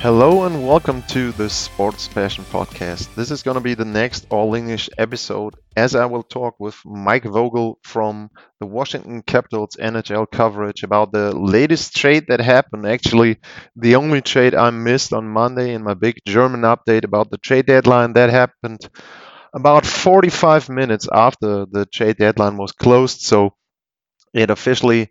Hello and welcome to the Sports Passion Podcast. This is going to be the next All English episode as I will talk with Mike Vogel from the Washington Capitals NHL coverage about the latest trade that happened. Actually, the only trade I missed on Monday in my big German update about the trade deadline that happened about 45 minutes after the trade deadline was closed. So it officially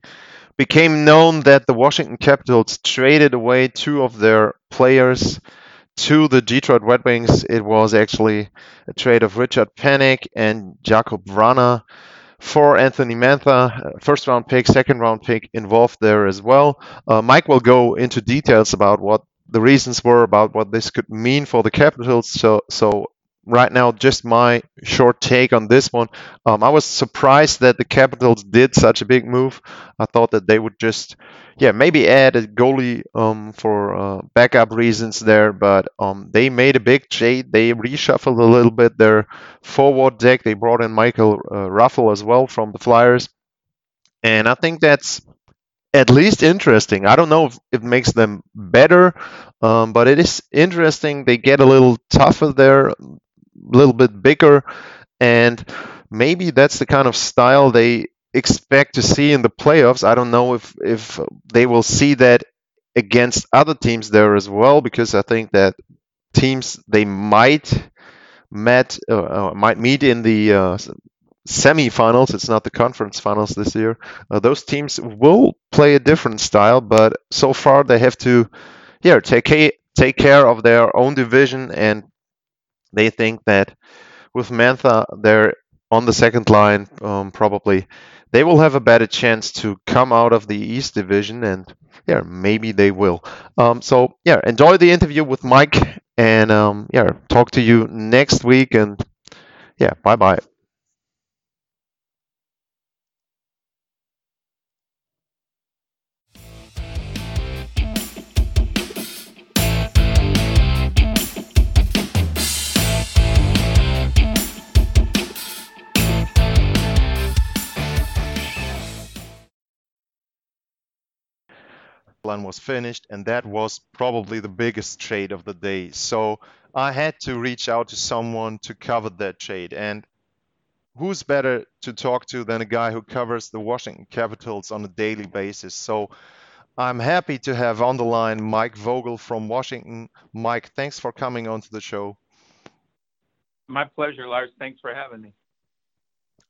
became known that the Washington Capitals traded away two of their players to the Detroit Red Wings. It was actually a trade of Richard Panik and Jakub Vrana for Anthony Mantha, first round pick, second round pick involved there as well. Uh, Mike will go into details about what the reasons were about what this could mean for the Capitals. So, so right now, just my short take on this one. Um, I was surprised that the Capitals did such a big move. I thought that they would just, yeah, maybe add a goalie um, for uh, backup reasons there, but um, they made a big trade. They reshuffled a little bit their forward deck. They brought in Michael uh, Raffl as well from the Flyers, and I think that's at least interesting. I don't know if it makes them better, um, but it is interesting. They get a little tougher there, little bit bigger, and maybe that's the kind of style they expect to see in the playoffs. I don't know if if they will see that against other teams there as well, because I think that teams they might met uh, uh might meet in the uh, semi-finals. It's not the conference finals this year. Uh, those teams will play a different style, but so far they have to, yeah, take take care of their own division and they think that with Mantha there on the second line, um, probably they will have a better chance to come out of the East Division, and yeah, maybe they will. Um, so yeah, enjoy the interview with Mike, and um, yeah, talk to you next week, and yeah, bye bye. Was finished, and that was probably the biggest trade of the day. So I had to reach out to someone to cover that trade. And who's better to talk to than a guy who covers the Washington Capitals on a daily basis? So I'm happy to have on the line Mike Vogel from Washington. Mike, thanks for coming onto the show. My pleasure, Lars. Thanks for having me.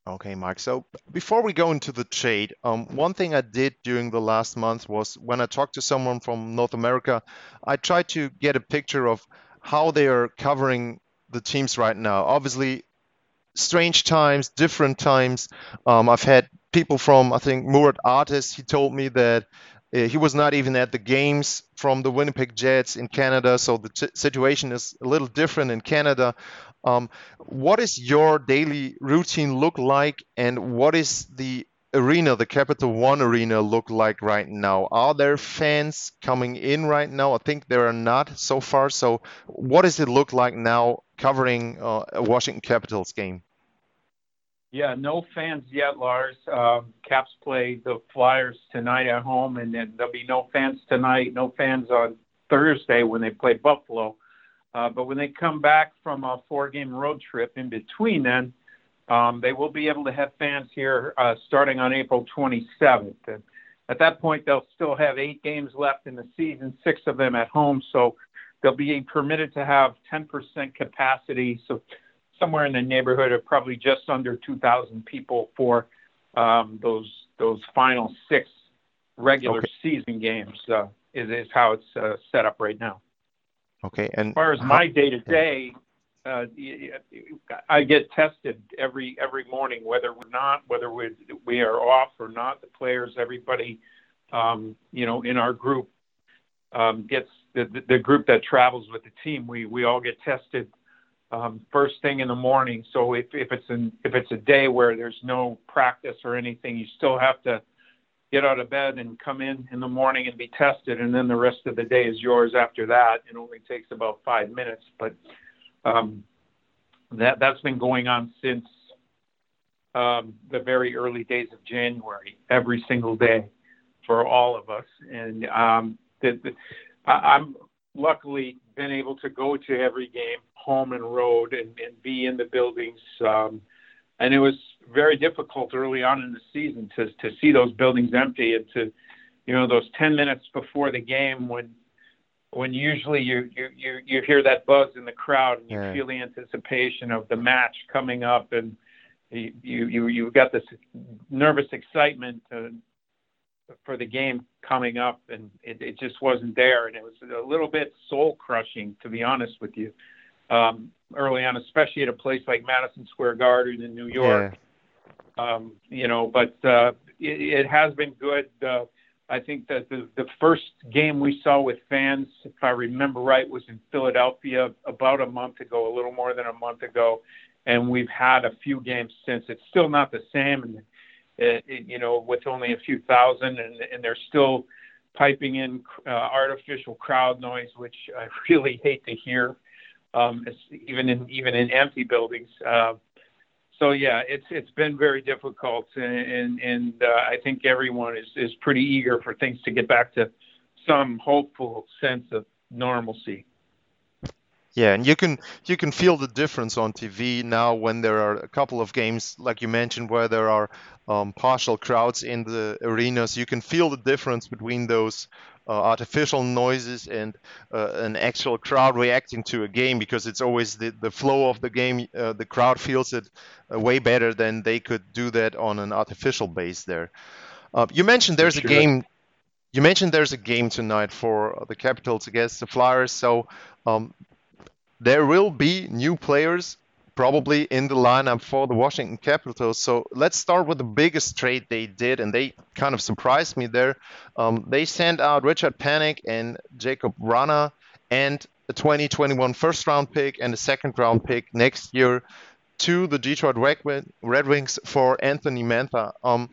Okay, Mike. So before we go into the trade, um, one thing I did during the last month was when I talked to someone from North America, I tried to get a picture of how they are covering the teams right now. Obviously, strange times, different times. Um, I've had people from, I think, Murat Artis. He told me that uh, he was not even at the games from the Winnipeg Jets in Canada, so the t- situation is a little different in Canada. Um, what is your daily routine look like, and what is the arena, the Capital One arena, look like right now? Are there fans coming in right now? I think there are not so far. So, what does it look like now covering uh, a Washington Capitals game? Yeah, no fans yet, Lars. Uh, Caps play the Flyers tonight at home, and then there'll be no fans tonight. No fans on Thursday when they play Buffalo. Uh, but when they come back from a four-game road trip in between, then um, they will be able to have fans here uh, starting on April 27th. And at that point, they'll still have eight games left in the season, six of them at home. So they'll be permitted to have 10% capacity. So somewhere in the neighborhood of probably just under 2,000 people for um, those those final six regular okay. season games. Uh, is is how it's uh, set up right now. Okay. And as far as my day to day, I get tested every every morning, whether we're not, whether we we are off or not. The players, everybody, um, you know, in our group um, gets the, the group that travels with the team. We we all get tested um, first thing in the morning. So if, if it's an if it's a day where there's no practice or anything, you still have to get out of bed and come in in the morning and be tested, and then the rest of the day is yours after that. It only takes about five minutes, but um, that that's been going on since um, the very early days of January, every single day for all of us. And um, the, the, I, I'm luckily been able to go to every game, home and road, and, and be in the buildings. Um, and it was very difficult early on in the season to to see those buildings empty and to, you know, those 10 minutes before the game when when usually you you you, you hear that buzz in the crowd and you yeah. feel the anticipation of the match coming up and you you you got this nervous excitement uh, for the game coming up, and it, it just wasn't there, and it was a little bit soul crushing, to be honest with you, um, early on, especially at a place like Madison Square Garden in New York. Yeah. Um, you know, but uh, it, it has been good. Uh, I think that the, the first game we saw with fans, if I remember right, was in Philadelphia about a month ago, a little more than a month ago, and we've had a few games since. It's still not the same, and it, it, you know, with only a few thousand, and, and they're still piping in uh, artificial crowd noise, which I really hate to hear, um, even in even in empty buildings. Uh, so yeah, it's it's been very difficult, and and, and uh, I think everyone is is pretty eager for things to get back to some hopeful sense of normalcy. Yeah, and you can you can feel the difference on TV now when there are a couple of games, like you mentioned, where there are um, partial crowds in the arenas. You can feel the difference between those uh, artificial noises and uh, an actual crowd reacting to a game because it's always the, the flow of the game. Uh, the crowd feels it uh, way better than they could do that on an artificial base there. Uh, you mentioned there's sure. a game. You mentioned there's a game tonight for the Capitals against the Flyers. So um, there will be new players probably in the lineup for the Washington Capitals. So let's start with the biggest trade they did, and they kind of surprised me there. Um, they sent out Richard Panik and Jakub Vrana and a 2021 first round pick and a second round pick next year to the Detroit Red Wings for Anthony Mantha. Um,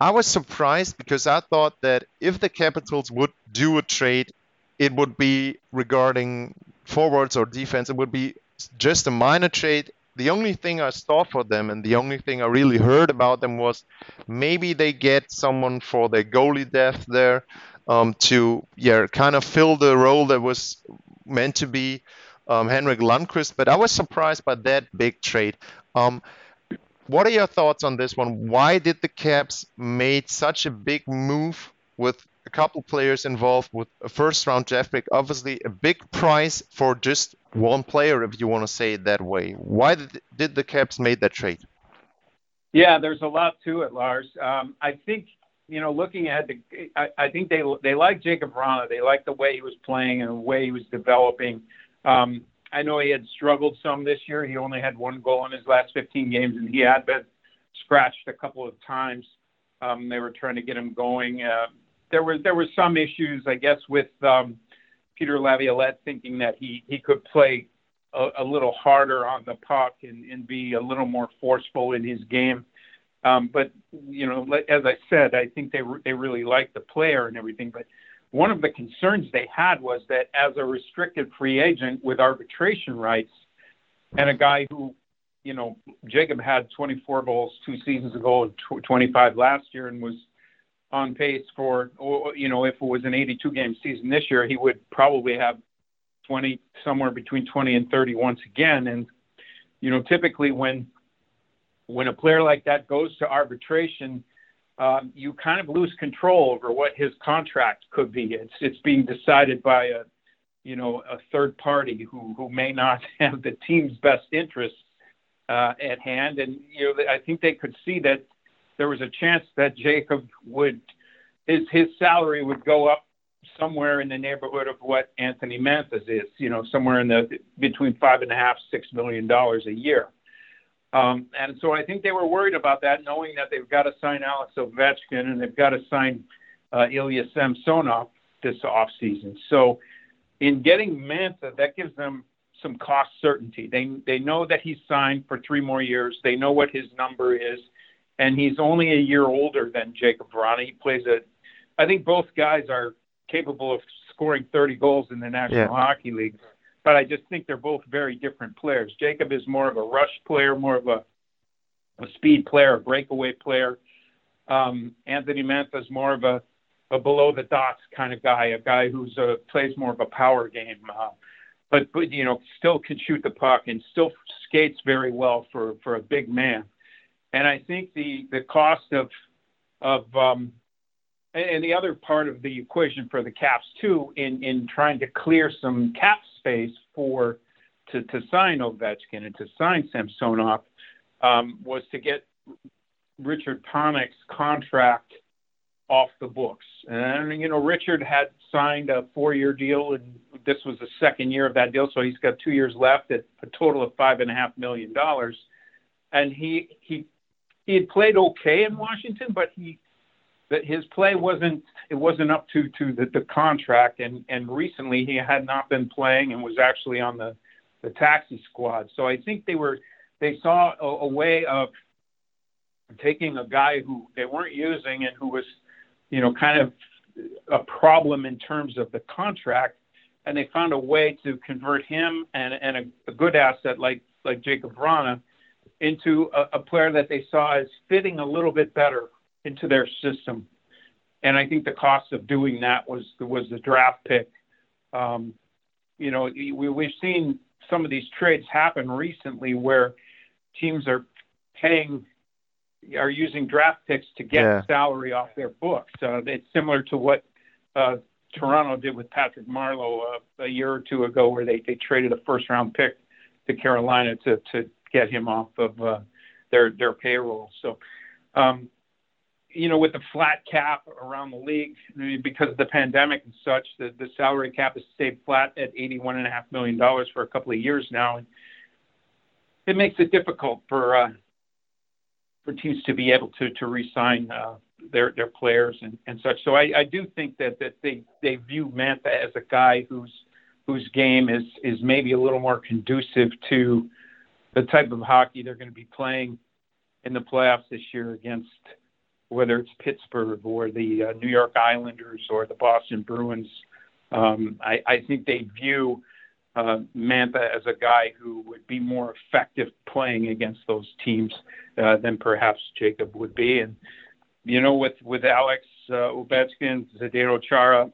I was surprised because I thought that if the Capitals would do a trade, it would be regarding forwards or defense, it would be just a minor trade. The only thing I saw for them and the only thing I really heard about them was maybe they get someone for their goalie depth there um, to yeah kind of fill the role that was meant to be um, Henrik Lundqvist. But I was surprised by that big trade. Um, what are your thoughts on this one? Why did the Caps made such a big move with a couple players involved with a first round draft pick. Obviously, a big price for just one player, if you want to say it that way. Why did, the Caps made that trade? Yeah, there's a lot to it, Lars. Um, I think you know, looking at the, I, I think they they like Jakub Vrana. They like the way he was playing and the way he was developing. Um, I know he had struggled some this year. He only had one goal in his last 15 games, and he had been scratched a couple of times. Um, they were trying to get him going. Uh, there was there was some issues, I guess, with um, Peter Laviolette thinking that he he could play a, a little harder on the puck and, and be a little more forceful in his game. Um, but you know, as I said, I think they they really liked the player and everything. But one of the concerns they had was that as a restricted free agent with arbitration rights, and a guy who, you know, Jakub had 24 goals two seasons ago and 25 last year, and was on pace for, you know, if it was an 82 game season this year, he would probably have 20, somewhere between 20 and 30 once again. And, you know, typically when, when a player like that goes to arbitration, um, you kind of lose control over what his contract could be. It's, it's being decided by a, you know, a third party who, who may not have the team's best interests uh, at hand. And, you know, I think they could see that there was a chance that Jakub would his his salary would go up somewhere in the neighborhood of what Anthony Mantha's is, you know, somewhere in the between five and a half, six million dollars a year. Um, and so I think they were worried about that, knowing that they've got to sign Alex Ovechkin and they've got to sign uh, Ilya Samsonov this offseason. So in getting Mantha, that gives them some cost certainty. They they know that he's signed for three more years. They know what his number is, and he's only a year older than Jakub Vrana. He plays a. I think both guys are capable of scoring 30 goals in the National yeah. Hockey League, but I just think they're both very different players. Jakub is more of a rush player, more of a a speed player, a breakaway player. Um, Anthony Mantha is more of a, a below the dots kind of guy, a guy who's a, plays more of a power game. Uh, but but you know still can shoot the puck and still skates very well for for a big man. And I think the the cost of of um, and the other part of the equation for the Caps too, in in trying to clear some cap space for to sign Ovechkin and to sign Samsonov, um, was to get Richard Panik's contract off the books. And you know, Richard had signed a four-year deal, and this was the second year of that deal, so he's got two years left at a total of five and a half million dollars. And he he had played okay in Washington, but he that his play wasn't it wasn't up to to the, the contract. And and recently he had not been playing and was actually on the the taxi squad. So I think they were they saw a, a way of taking a guy who they weren't using and who was you know, kind of a problem in terms of the contract, and they found a way to convert him and, and a, a good asset like like Jakub Vrana into a, a player that they saw as fitting a little bit better into their system. And I think the cost of doing that was was the draft pick. Um, you know, we, we've seen some of these trades happen recently where teams are paying are using draft picks to get yeah. salary off their books. Uh, it's similar to what uh, Toronto did with Patrick Marleau uh, a year or two ago, where they, they traded a first round pick to Carolina to to get him off of uh, their their payroll. So, um, you know, with the flat cap around the league because of the pandemic and such, the, the salary cap has stayed flat at eighty one and a half million dollars for a couple of years now, and it makes it difficult for uh, for teams to be able to to re-sign uh, their their players and, and such. So I, I do think that that they they view Mantha as a guy whose whose game is is maybe a little more conducive to the type of hockey they're going to be playing in the playoffs this year against whether it's Pittsburgh or the uh, New York Islanders or the Boston Bruins. Um, I, I think they view uh, Mantha as a guy who would be more effective playing against those teams uh, than perhaps Jakub would be. And you know, with with Alex uh, Ovechkin, Zdeno Chara,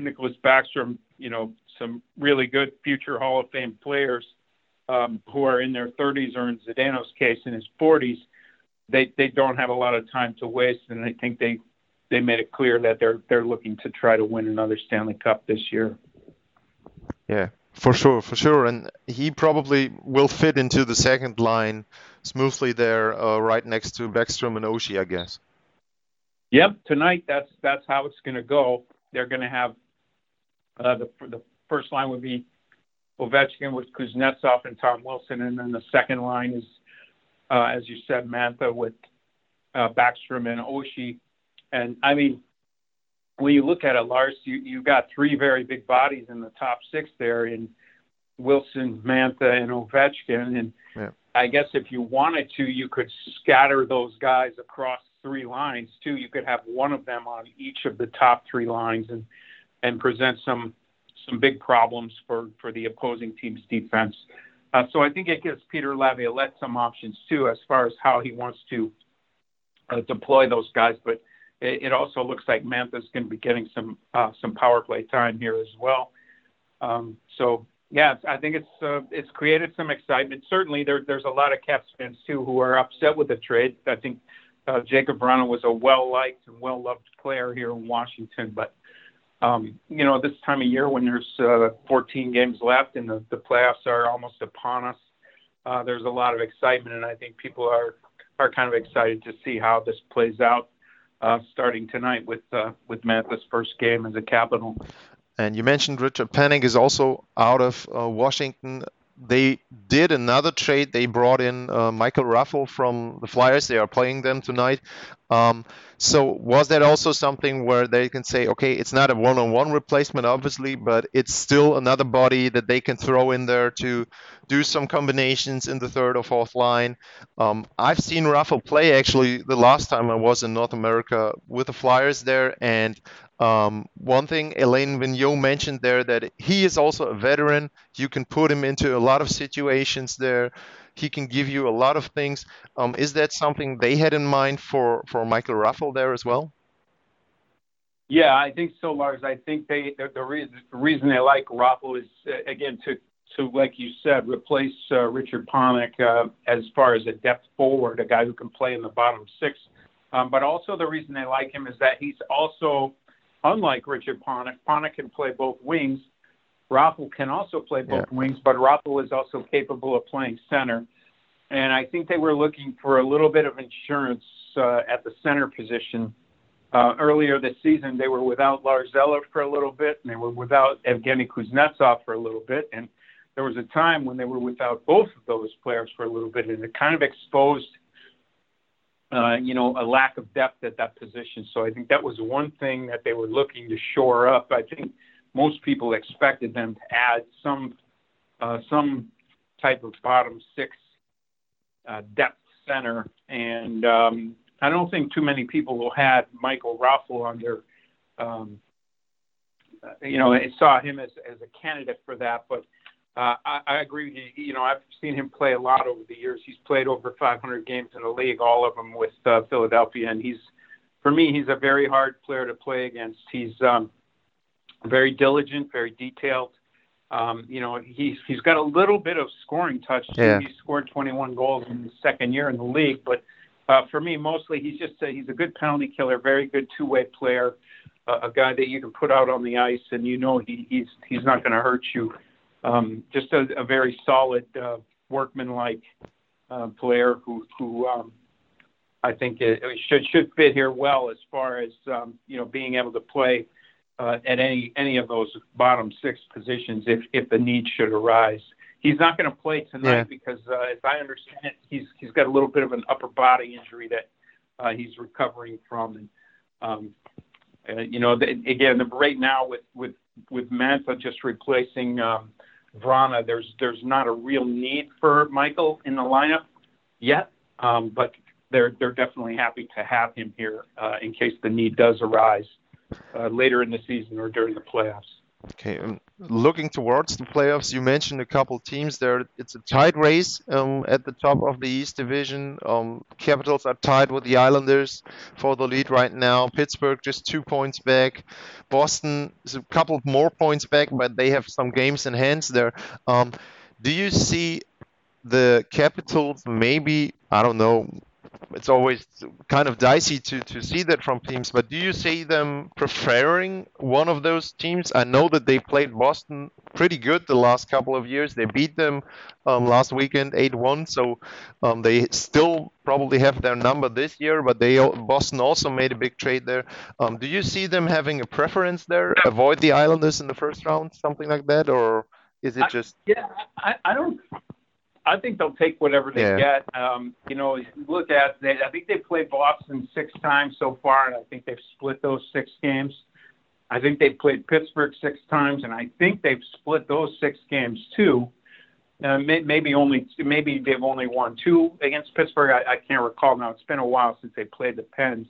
Nicklas Backstrom, you know, some really good future Hall of Fame players um, who are in their 30s or in Zdeno's case in his 40s. They they don't have a lot of time to waste, and I think they they made it clear that they're they're looking to try to win another Stanley Cup this year. Yeah, for sure, for sure, and he probably will fit into the second line smoothly there, uh, right next to Backstrom and Oshie, I guess. Yep, tonight that's that's how it's going to go. They're going to have uh, the the first line would be Ovechkin with Kuznetsov and Tom Wilson, and then the second line is, uh, as you said, Mantha with uh, Backstrom and Oshie. And I mean, when you look at it, Lars, you you got three very big bodies in the top six there in Wilson, Mantha, and Ovechkin. And yeah. I guess if you wanted to, you could scatter those guys across three lines too. You could have one of them on each of the top three lines and and present some some big problems for for the opposing team's defense. Uh, so I think it gives Peter Laviolette some options too as far as how he wants to uh, deploy those guys. But it, it also looks like Mantha's going to be getting some uh, some power play time here as well. Um, so yeah, I think it's uh, it's created some excitement. Certainly, there, there's a lot of Caps fans too who are upset with the trade. I think uh, Jakub Vrana was a well liked and well loved player here in Washington, but you know this time of year when there's uh, 14 games left and the, playoffs are almost upon us, uh, there's a lot of excitement, and I think people are are kind of excited to see how this plays out uh, starting tonight with uh, with Mantha's first game as a Capital. And you mentioned Richard Panik is also out of uh, Washington. They did another trade. They brought in uh, Michael Raffl from the Flyers. They are playing them tonight. Um, so was that also something where they can say, okay, it's not a one-on-one replacement, obviously, but it's still another body that they can throw in there to do some combinations in the third or fourth line. Um, I've seen Raffl play actually the last time I was in North America with the Flyers there, and um, one thing Alain Vigneault mentioned there that he is also a veteran. You can put him into a lot of situations there. He can give you a lot of things. Um, is that something they had in mind for, for Michael Raffl there as well? Yeah, I think so, Lars. I think they the, the, reason, the reason they like Raffl is uh, again to to like you said replace uh, Richard Panik uh, as far as a depth forward, a guy who can play in the bottom six. Um, but also the reason they like him is that he's also unlike Richard Panik. Panik can play both wings, Raffl can also play both yeah. wings, but Raffl is also capable of playing center. And I think they were looking for a little bit of insurance uh, at the center position. Uh, earlier this season, they were without Lars Eller for a little bit, and they were without Evgeny Kuznetsov for a little bit. And there was a time when they were without both of those players for a little bit, and it kind of exposed, uh, you know, a lack of depth at that position. So I think that was one thing that they were looking to shore up. I think most people expected them to add some uh, some type of bottom six uh, depth center, and um, I don't think too many people will had Michael Raffl on their, um, you know, saw him as as a candidate for that. But uh, I, I agree. With you. you know, I've seen him play a lot over the years. He's played over 500 games in the league, all of them with uh, Philadelphia, and he's, for me, he's a very hard player to play against. He's um, very diligent, very detailed. Um, you know, he's he's got a little bit of scoring touch. Yeah. He scored 21 goals in his second year in the league, but uh, for me, mostly he's just a, he's a good penalty killer, very good two-way player, uh, a guy that you can put out on the ice and you know he, he's he's not going to hurt you. Um, just a, a very solid, uh, workman-like uh, player who who um, I think it, it should should fit here well as far as um, you know being able to play uh, at any any of those bottom six positions if if the need should arise. He's not going to play tonight yeah. because, uh, as I understand it, he's he's got a little bit of an upper body injury that uh, he's recovering from. And um, uh, you know, the, again, the, right now with with with Mantha just replacing um, Vrana, there's there's not a real need for Michael in the lineup yet, um, but they're they're definitely happy to have him here uh, in case the need does arise uh, later in the season or during the playoffs. Okay, looking towards the playoffs, you mentioned a couple teams there. It's a tight race um, at the top of the East Division. Um, Capitals are tied with the Islanders for the lead right now. Pittsburgh just two points back. Boston is a couple more points back, but they have some games in hands there. Um, do you see the Capitals maybe I don't know it's always kind of dicey to, to see that from teams. But do you see them preferring one of those teams? I know that they played Boston pretty good the last couple of years. They beat them um, last weekend 8-1, so um, they still probably have their number this year. But they Boston also made a big trade there. Um, do you see them having a preference there? Avoid the Islanders in the first round, something like that, or is it just? I, yeah, I, I don't. I think they'll take whatever they yeah. get. Um, you know, look at they, I think they played Boston six times so far, and I think they've split those six games. I think they played Pittsburgh six times, and I think they've split those six games too. Uh, may, maybe only maybe they've only won two against Pittsburgh. I, I can't recall now. It's been a while since they played the Pens,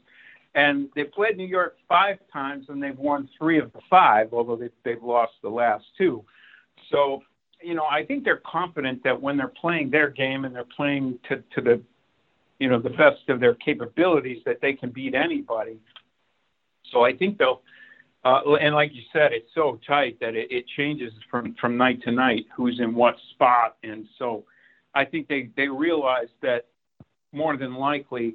and they played New York five times, and they've won three of the five, although they, they've lost the last two. So you know, I think they're confident that when they're playing their game and they're playing to, to the, you know, the best of their capabilities, that they can beat anybody. So I think they'll, uh, and like you said, it's so tight that it, it changes from from night to night who's in what spot, and so I think they they realize that more than likely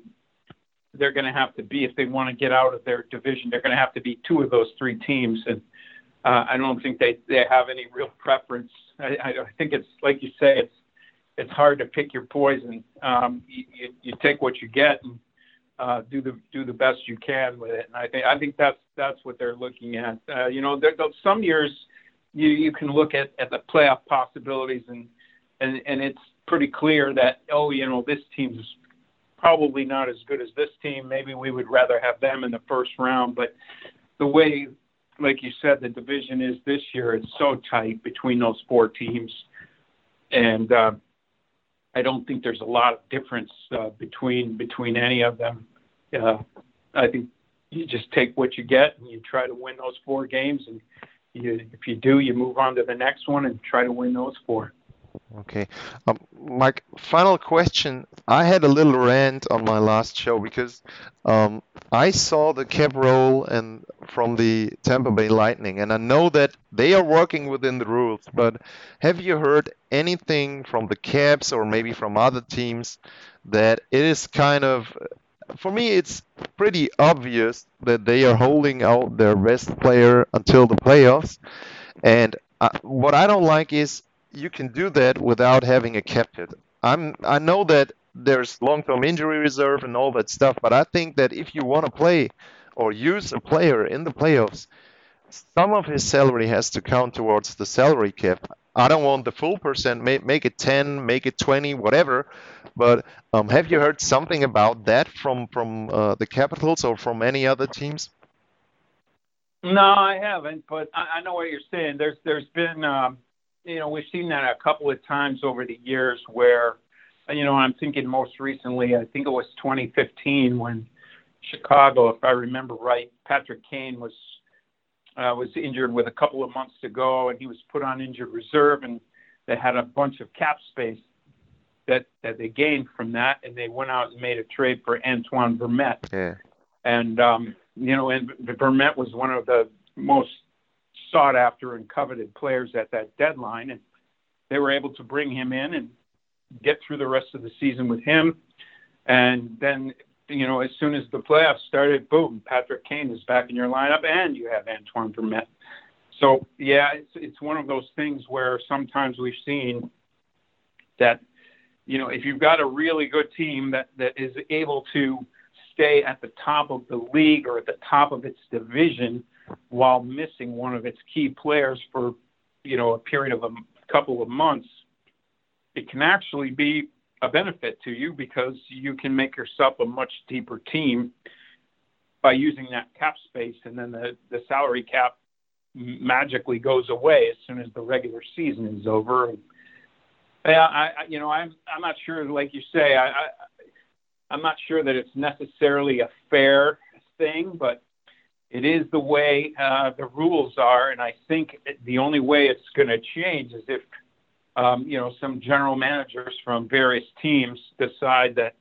they're going to have to be if they want to get out of their division, they're going to have to be two of those three teams, and uh, I don't think they they have any real preference I, I think it's like you say, it's it's hard to pick your poison. Um, you, you, take what you get and uh, do the do the best you can with it. And I think I think that's that's what they're looking at. Uh, you know, there, some years you you can look at at the playoff possibilities and and and it's pretty clear that oh you know this team's probably not as good as this team. Maybe we would rather have them in the first round. But the way, like you said, the division is this year, it's so tight between those four teams, and uh, I don't think there's a lot of difference uh, between between any of them. Uh, I think you just take what you get and you try to win those four games, and you, if you do, you move on to the next one and try to win those four. Okay. Um, Mike, final question. I had a little rant on my last show because um, I saw the cap roll and from the Tampa Bay Lightning, and I know that they are working within the rules. But have you heard anything from the Caps or maybe from other teams that it is kind of, for me, it's pretty obvious that they are holding out their best player until the playoffs. And uh, what I don't like is you can do that without having a cap hit. I'm I know that there's long-term injury reserve and all that stuff, but I think that if you want to play or use a player in the playoffs, some of his salary has to count towards the salary cap. I don't want the full percent. Make, it 10, make it 20, whatever. But um, have you heard something about that from from uh, the Capitals or from any other teams? No, I haven't. But I, I know what you're saying. There's there's been um, you know, we've seen that a couple of times over the years where, you know, I'm thinking most recently, I think it was 2015 when Chicago, if I remember right, Patrick Kane was uh, was injured with a couple of months to go, and he was put on injured reserve, and they had a bunch of cap space that that they gained from that, and they went out and made a trade for Antoine Vermette. Yeah. And um, you know, and Vermette was one of the most sought after and coveted players at that deadline, and they were able to bring him in and get through the rest of the season with him. And then, you know, as soon as the playoffs started, boom, Patrick Kane is back in your lineup, and you have Antoine Vermette. So yeah, it's it's one of those things where sometimes we've seen that, you know, if you've got a really good team that that is able to stay at the top of the league or at the top of its division while missing one of its key players for you know a period of a couple of months, it can actually be a benefit to you because you can make yourself a much deeper team by using that cap space, and then the the salary cap magically goes away as soon as the regular season is over. Yeah, I, I you know I'm I'm not sure, like you say, I, I I'm not sure that it's necessarily a fair thing, but it is the way uh, the rules are, and I think the only way it's going to change is if um, you know some general managers from various teams decide that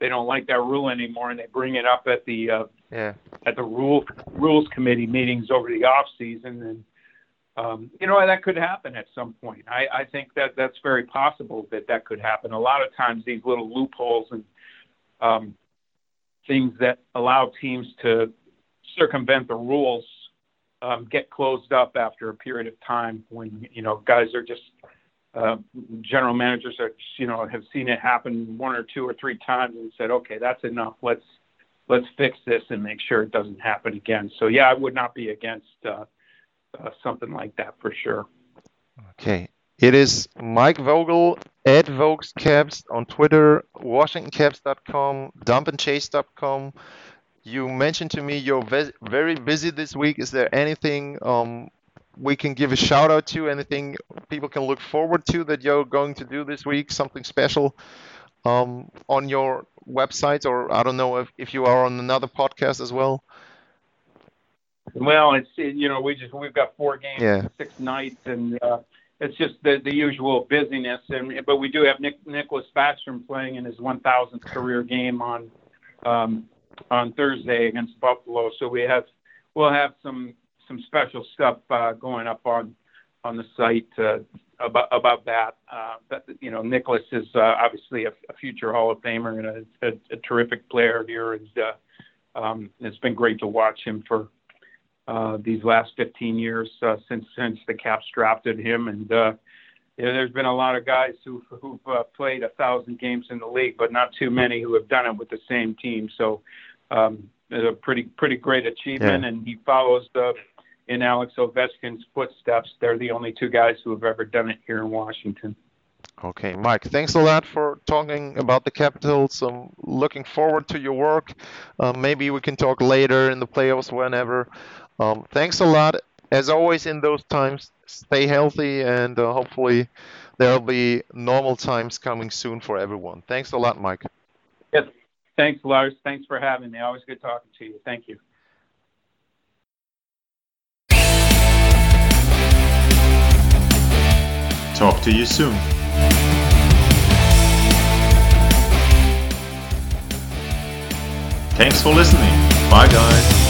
they don't like that rule anymore, and they bring it up at the uh, yeah. at the rule rules committee meetings over the off season, and um, you know that could happen at some point. I, I think that that's very possible that that could happen. A lot of times, these little loopholes and um, things that allow teams to circumvent the rules um, get closed up after a period of time when you know guys are just uh, general managers are you know have seen it happen one or two or three times and said okay that's enough let's let's fix this and make sure it doesn't happen again so yeah I would not be against uh, uh, something like that for sure. Okay. It is Mike Vogel at VogsCaps on Twitter, WashingtonCaps.com, DumpandChase.com you mentioned to me you're ve- very busy this week. Is there anything um, we can give a shout out to? Anything people can look forward to that you're going to do this week? Something special um, on your website, or I don't know if, if you are on another podcast as well. Well, it's you know we just we've got four games, yeah. six nights, and uh, it's just the the usual busyness. And but we do have Nick Nicklas Backstrom playing in his 1,000th career game on um, on Thursday against Buffalo. So we have we'll have some some special stuff uh, going up on on the site uh, about about that. Uh, but you know, Nicklas is uh, obviously a, a future Hall of Famer and a, a, a terrific player here. And uh, um, it's been great to watch him for uh, these last 15 years uh, since since the Caps drafted him. And uh, yeah, there's been a lot of guys who've, who've uh, played a thousand games in the league, but not too many who have done it with the same team. So um, it's a pretty pretty great achievement, yeah. and he follows the in Alex Ovechkin's footsteps. They're the only two guys who have ever done it here in Washington. Okay, Mike, thanks a lot for talking about the Capitals. I'm looking forward to your work. Uh, maybe we can talk later in the playoffs, whenever. Um, thanks a lot. As always, in those times, stay healthy and uh, hopefully there'll be normal times coming soon for everyone. Thanks a lot, Mike. Yes. Thanks, Lars. Thanks for having me. Always good talking to you. Thank you. Talk to you soon. Thanks for listening. Bye, guys.